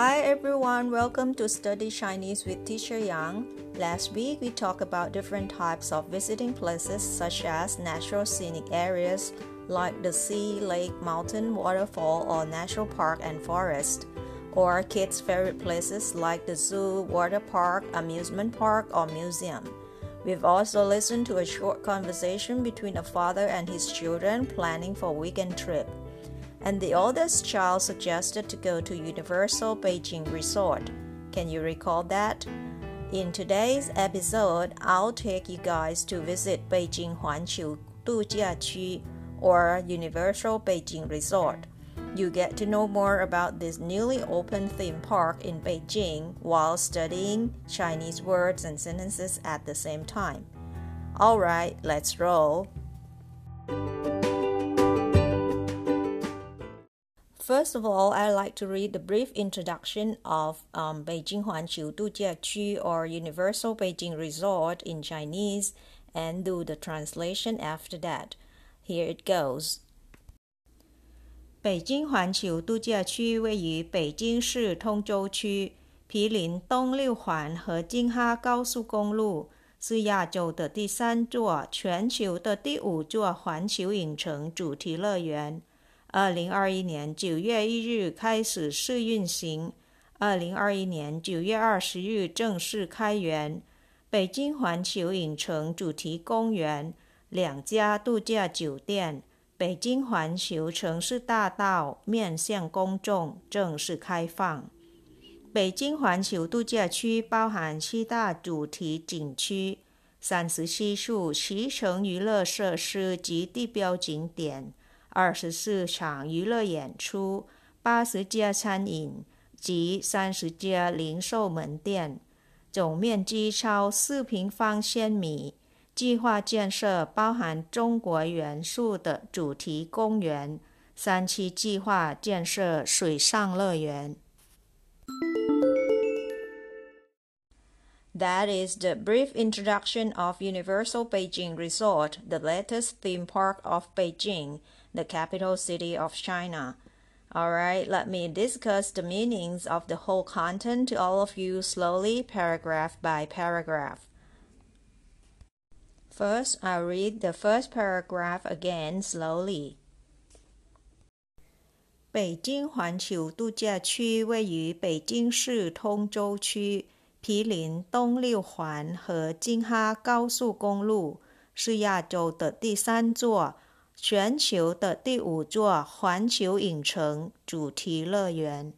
Hi everyone, welcome to Study Chinese with Teacher Yang. Last week we talked about different types of visiting places such as natural scenic areas like the sea, lake, mountain, waterfall, or natural park and forest, or kids' favorite places like the zoo, water park, amusement park, or museum. We've also listened to a short conversation between a father and his children planning for a weekend trip and the oldest child suggested to go to Universal Beijing Resort. Can you recall that? In today's episode, I'll take you guys to visit Beijing Huanqiu Dujiaqu or Universal Beijing Resort. You get to know more about this newly opened theme park in Beijing while studying Chinese words and sentences at the same time. Alright, let's roll. First of all, I'd like to read the brief introduction of um, Beijing Huanqiu Dujiaqu or Universal Beijing Resort in Chinese and do the translation after that. Here it goes. 北京环球度假区位于北京市通州区，毗邻东六环和京哈高速公路，是亚洲的第三座、全球的第五座环球影城主题乐园。 二零二一年九月一日开始试运行，二零二一年九月二十日正式开园。北京环球影城主题公园、两家度假酒店、北京环球城市大道面向公众正式开放。北京环球度假区包含七大主题景区、三十七处骑乘娱乐设施及地标景点。二十四场娱乐演出，八十家餐饮及三十家零售门店，总面积超四平方千米。计划建设包含中国元素的主题公园，三期计划建设水上乐园。That is the brief introduction of Universal Beijing Resort, the latest theme park of Beijing. the capital city of China. All right, let me discuss the meanings of the whole content to all of you slowly, paragraph by paragraph. First, I'll read the first paragraph again slowly. 北京环球度假区位于北京市通州区，毗邻东六环和京哈高速公路，是亚洲的第三座 全球的第五座环球影城主题乐园。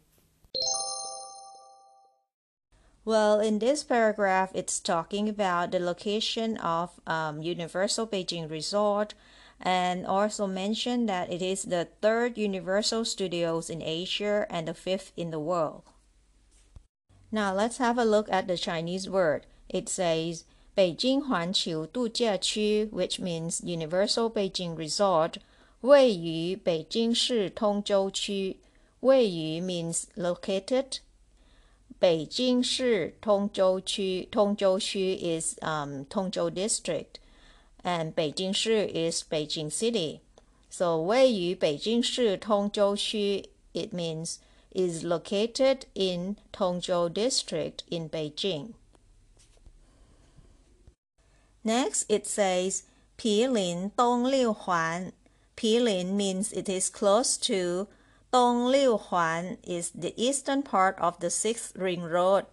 Well, in this paragraph, it's talking about the location of um, Universal Beijing Resort and also mention that it is the third Universal Studios in Asia and the fifth in the world. Now let's have a look at the Chinese word. It says Beijing Huanqiu Dujiaqu, which means Universal Beijing Resort, 位于北京市通州区。位于 means located. 北京市通州区通州区 is um Tongzhou district, and 北京市 is Beijing city. So 位于北京市通州区 it means is located in Tongzhou district in Beijing. Next, it says 毗邻东六环. Pilin means it is close to. Dong Liu Huan is the eastern part of the sixth ring road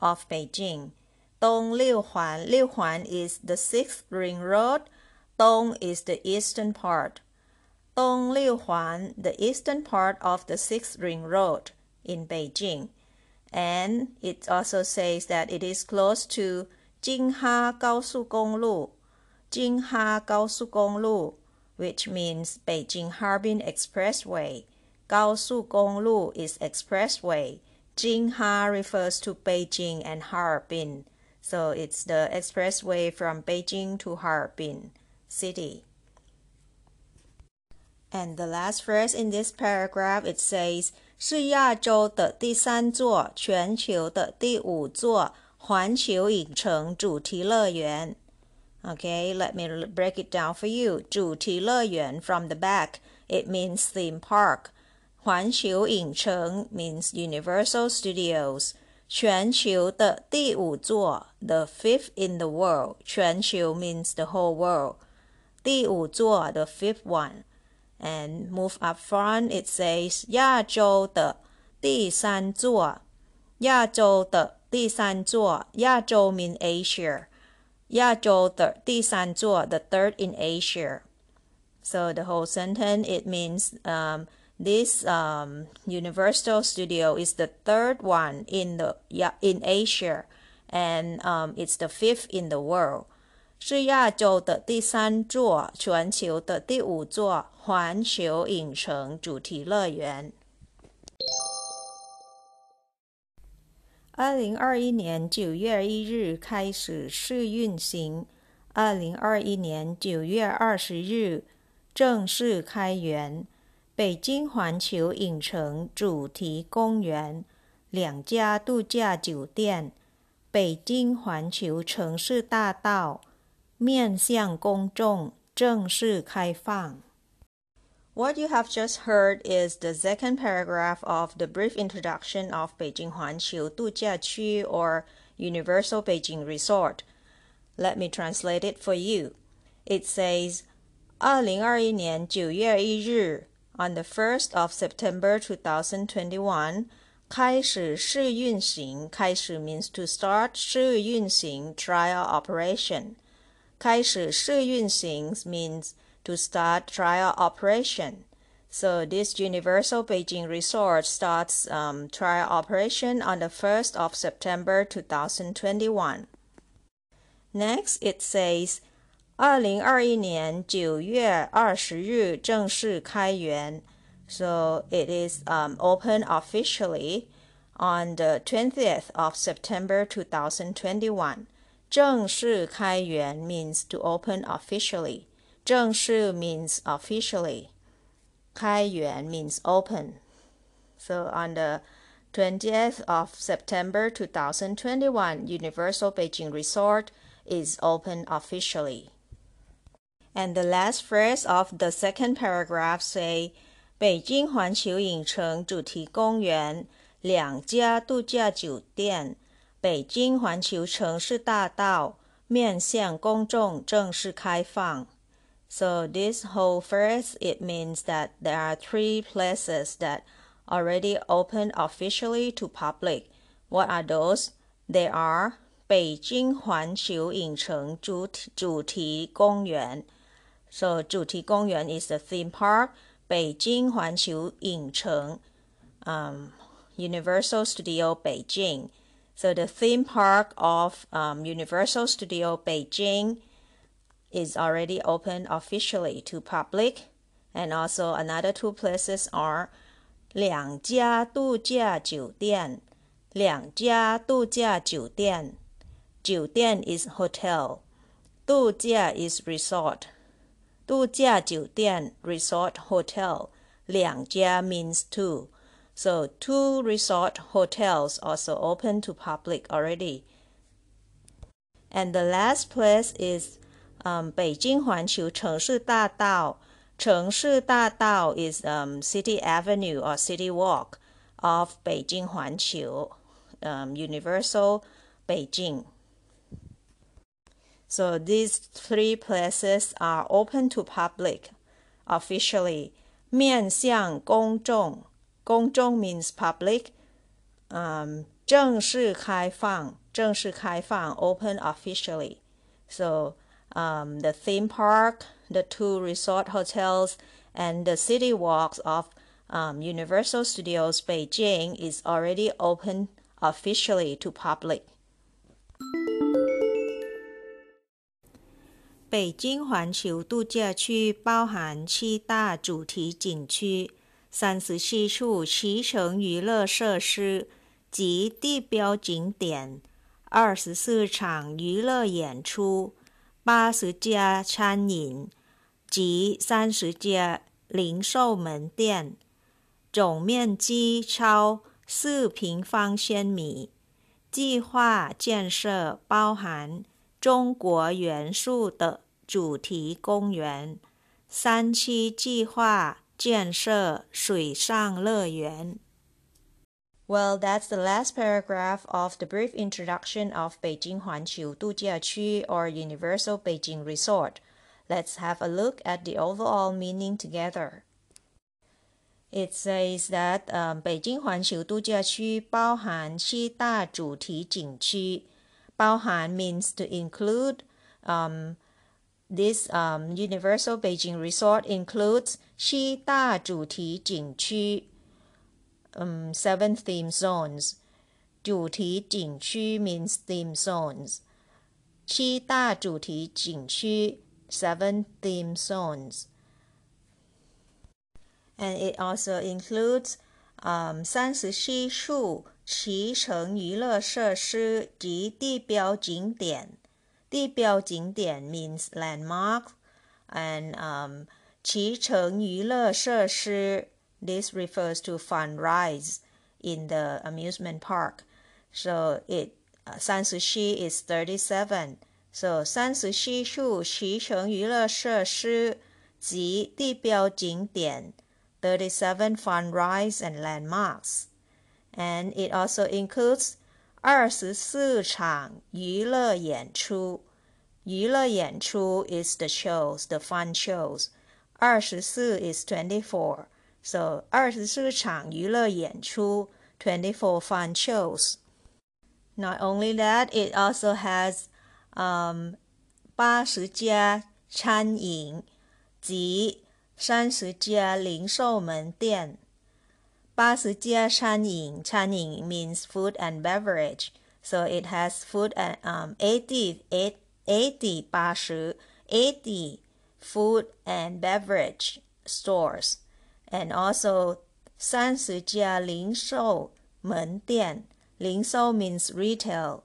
of Beijing. Dong Liu Huan. Liu Huan is the sixth ring road. Dong is the eastern part. Dong Liu Huan, the eastern part of the sixth ring road in Beijing. And it also says that it is close to 京哈高速公路，京哈高速公路，which means Beijing-Harbin Expressway. Highway is expressway. Jing Ha refers to Beijing and Harbin, so it's the expressway from Beijing to Harbin city. And the last phrase in this paragraph it says 是亚洲的第三座，全球的第五座。环球影城主题乐园。Okay, let me break it down for you. 主题乐园 from the back, it means theme park. 环球影城 means Universal Studios. 全球的第五座，the fifth in the world. 全球 means the whole world. 第五座 the fifth one. And move up front, it says 亚洲的第三座。亚洲的 第三座，亚洲 mean Asia. 亚洲的第三座，the third in Asia. So the whole sentence it means um, this um, Universal Studio is the third one in the in Asia, and um, it's the fifth in the world. 是亚洲的第三座，全球的第五座环球影城主题乐园。 二零二一年九月一日开始试运行，二零二一年九月二十日正式开园。北京环球影城主题公园两家度假酒店，北京环球城市大道面向公众正式开放。What you have just heard is the second paragraph of the brief introduction of Beijing Huanqiu Dujiaqiu or Universal Beijing Resort. Let me translate it for you. It says, 二零二一年九月一日 on the 1st of September 2021, 开始试运行开始 means to start 试运行 trial operation. 开始试运行 means to start trial operation. So this Universal Beijing Resort starts um, trial operation on the 1st of September 2021. Next, it says 二零二一年九月二十日正式开园，so it is um, open officially on the 20th of September 2021. 正式开园 means to open officially. 正式 means officially. 开园 means open. So on the 20th of September 2021, Universal Beijing Resort is open officially. And the last phrase of the second paragraph say, 北京环球影城主题公园两家度假酒店，北京环球城市大道面向公众正式开放。So this whole phrase it means that there are three places that already open officially to public. What are those? They are 北京环球影城主主题公园。so 主题公园 is the theme park. 北京环球影城 um, Universal Studio Beijing. So the theme park of um, Universal Studio Beijing is already open officially to public. And also another two places are 两家度假酒店，两家度假酒店，酒店 is hotel，度假 is resort。度假酒店 resort hotel 两家 means two. So two resort hotels also open to public already. And the last place is um, 北京环球城市大道。城市大道 is um, City Avenue or City Walk of 北京环球 um, Universal Beijing. So these three places are open to public officially. 面向公众，公众 means public. Um, 正式开放，正式开放 open officially. So um, the theme park, the two resort hotels, and the city walks of um, Universal Studios Beijing is already open officially to public. 北京环球度假区包含七大主题景区、三十七处骑乘娱乐设施及地标景点、二十四场娱乐演出、 八十家餐饮及三十家零售门店，总面积超四平方千米。计划建设包含。中国元素的主题公园，三期计划建设水上乐园。Well, that's the last paragraph of the brief introduction of Beijing Huanqiu Dujiaqiu or Universal Beijing Resort. Let's have a look at the overall meaning together. It says that um, 北京环球度假区包含七大主题景区。包含 means to include. Um, this um, Universal Beijing Resort includes 七大主题景区 um, seven theme zones. 主题景区 means theme zones. 七大主题景区 seven theme zones. And it also includes um, 三十七处骑乘娱乐设施及地标景点。地标景点 means landmark and um, 骑乘娱乐设施 this refers to fun rides in the amusement park. So it uh, 37 is 37. So 37处骑乘娱乐设施及地标景点 37 fun rides and landmarks. And it also includes 二十四场娱乐演出。娱乐演出 is the shows, the fun shows. 二十四 is twenty-four. So 二十四场娱乐演出 twenty-four fun shows. Not only that, it also has um 八十家餐饮及三十家零售门店。八十家餐饮，餐饮 means food and beverage. So it has food and um 80, 80, 八十 80 food and beverage stores, and also 三十家零售门店。零售 means retail.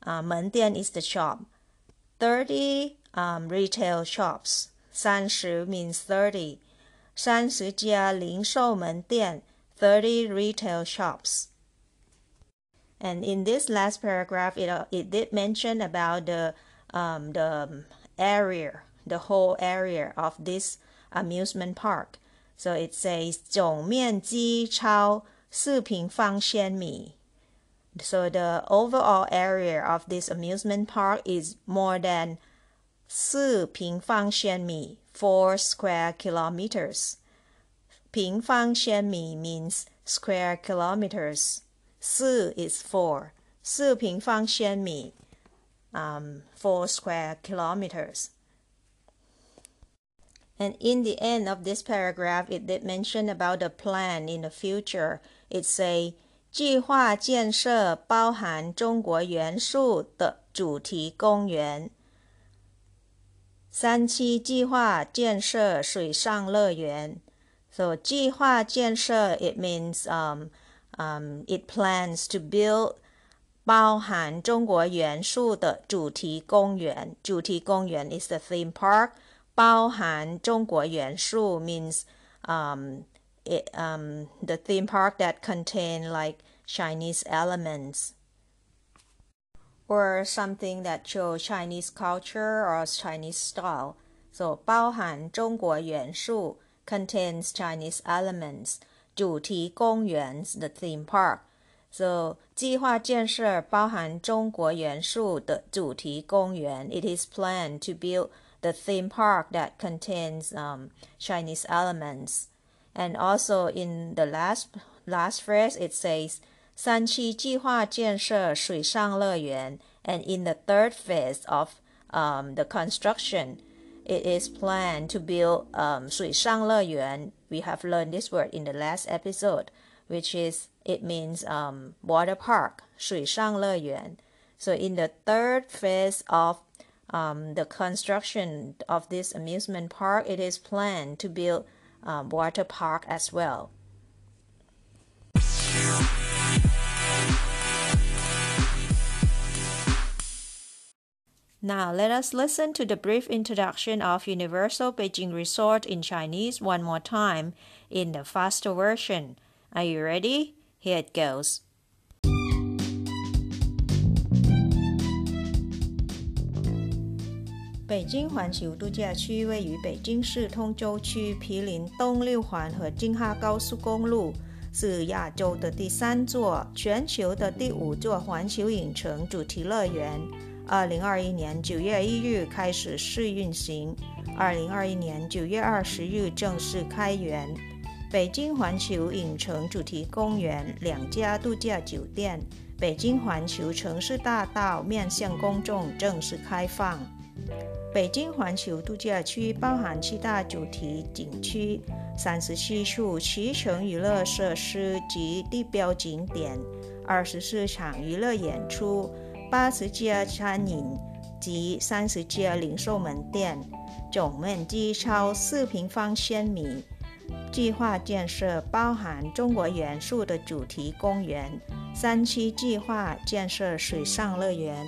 Uh, 门店 is the shop. 30 um, retail shops. 三十 means 30. 三十家零售门店 30 retail shops. And in this last paragraph, it, uh, it did mention about the um, the area, the whole area of this amusement park. So it says 总面积超四平方千米. So the overall area of this amusement park is more than 四平方千米, 4 square kilometers. 平方千米 means square kilometers. 四 is 4. 四平方千米 um, 4 square kilometers. And in the end of this paragraph, it did mention about the plan in the future. It say 计划建设包含中国元素的主题公园。三期计划建设水上乐园。So 计划建设 it means um um it plans to build 包含中国元素的主题公园。主题公园 is the theme park. 包含中国元素 means um, it, um, the theme park that contain like Chinese elements or something that show Chinese culture or Chinese style. So 包含中国元素 contains Chinese elements. 主题公园 the theme park. So 计划建设包含中国元素的主题公园. It is planned to build the theme park that contains um, Chinese elements. And also in the last last phrase, it says "三期计划建设水上乐园." and in the third phase of um, the construction, it is planned to build um, 水上乐园. We have learned this word in the last episode, which is it means um, water park, 水上乐园. So in the third phase of um, the construction of this amusement park, it is planned to build um, water park as well. Now let us listen to the brief introduction of Universal Beijing Resort in Chinese one more time in the faster version. Are you ready? Here it goes. 北京环球度假区位于北京市通州区，毗邻东六环和京哈高速公路，是亚洲的第三座、全球的第五座环球影城主题乐园。二零二一年九月一日开始试运行，二零二一年九月二十日正式开园。北京环球影城主题公园两家度假酒店，北京环球城市大道面向公众正式开放。北京环球度假区包含七大主题景区、三十七处骑乘娱乐设施及地标景点、二十四场娱乐演出、八十家餐饮及三十家零售门店，总面积超四平方千米。计划建设包含中国元素的主题公园，三期计划建设水上乐园。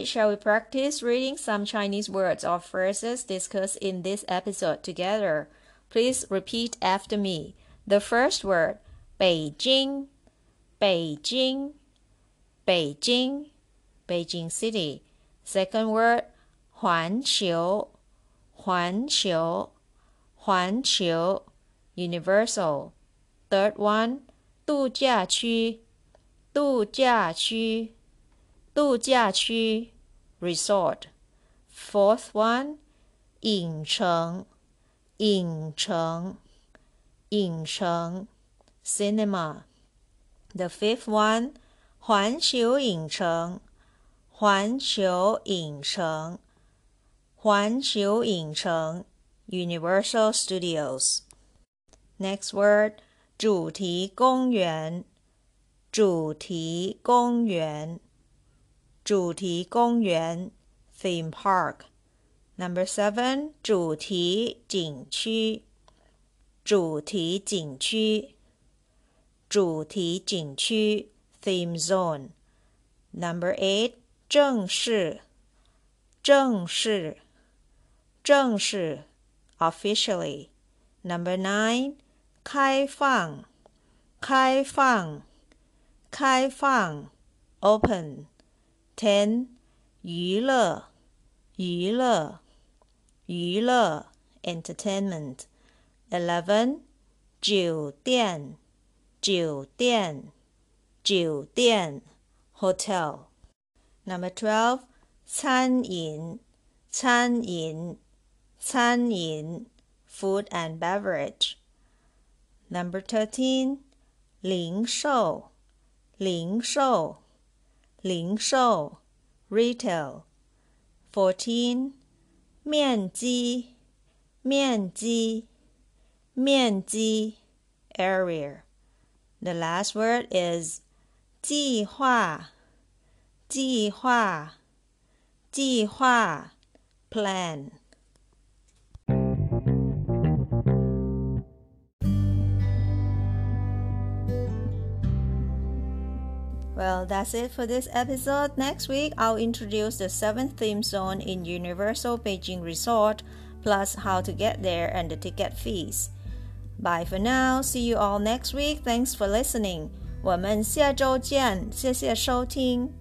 Alright, shall we practice reading some Chinese words or phrases discussed in this episode together? Please repeat after me. The first word, Beijing, Beijing, Beijing, Beijing City. Second word, 环球，环球，环球，Universal. Third one, 度假区，度假区。 度假区 resort. Fourth one 影城影城影城 cinema. The fifth one 环球影城环球影城环球影城 Universal Studios. Next word 主题公园主题公园主题公园 （theme park）。Number seven，主题景区，主题景区，主题景区 （theme zone）。Number eight，正式，正式，正式 （officially）。Number nine，开放，开放，开放 （open）。ten 娱乐娱乐娱乐 entertainment eleven 酒店酒店酒店 hotel number twelve 餐饮餐饮餐饮 food and beverage number thirteen 零售零售 零售 retail fourteen 面积面积面积 area the last word is 计划计划计划 plan Well, that's it for this episode. Next week, I'll introduce the seventh theme zone in Universal Beijing Resort, plus how to get there and the ticket fees. Bye for now. See you all next week. Thanks for listening. 我们下周见，谢谢收听。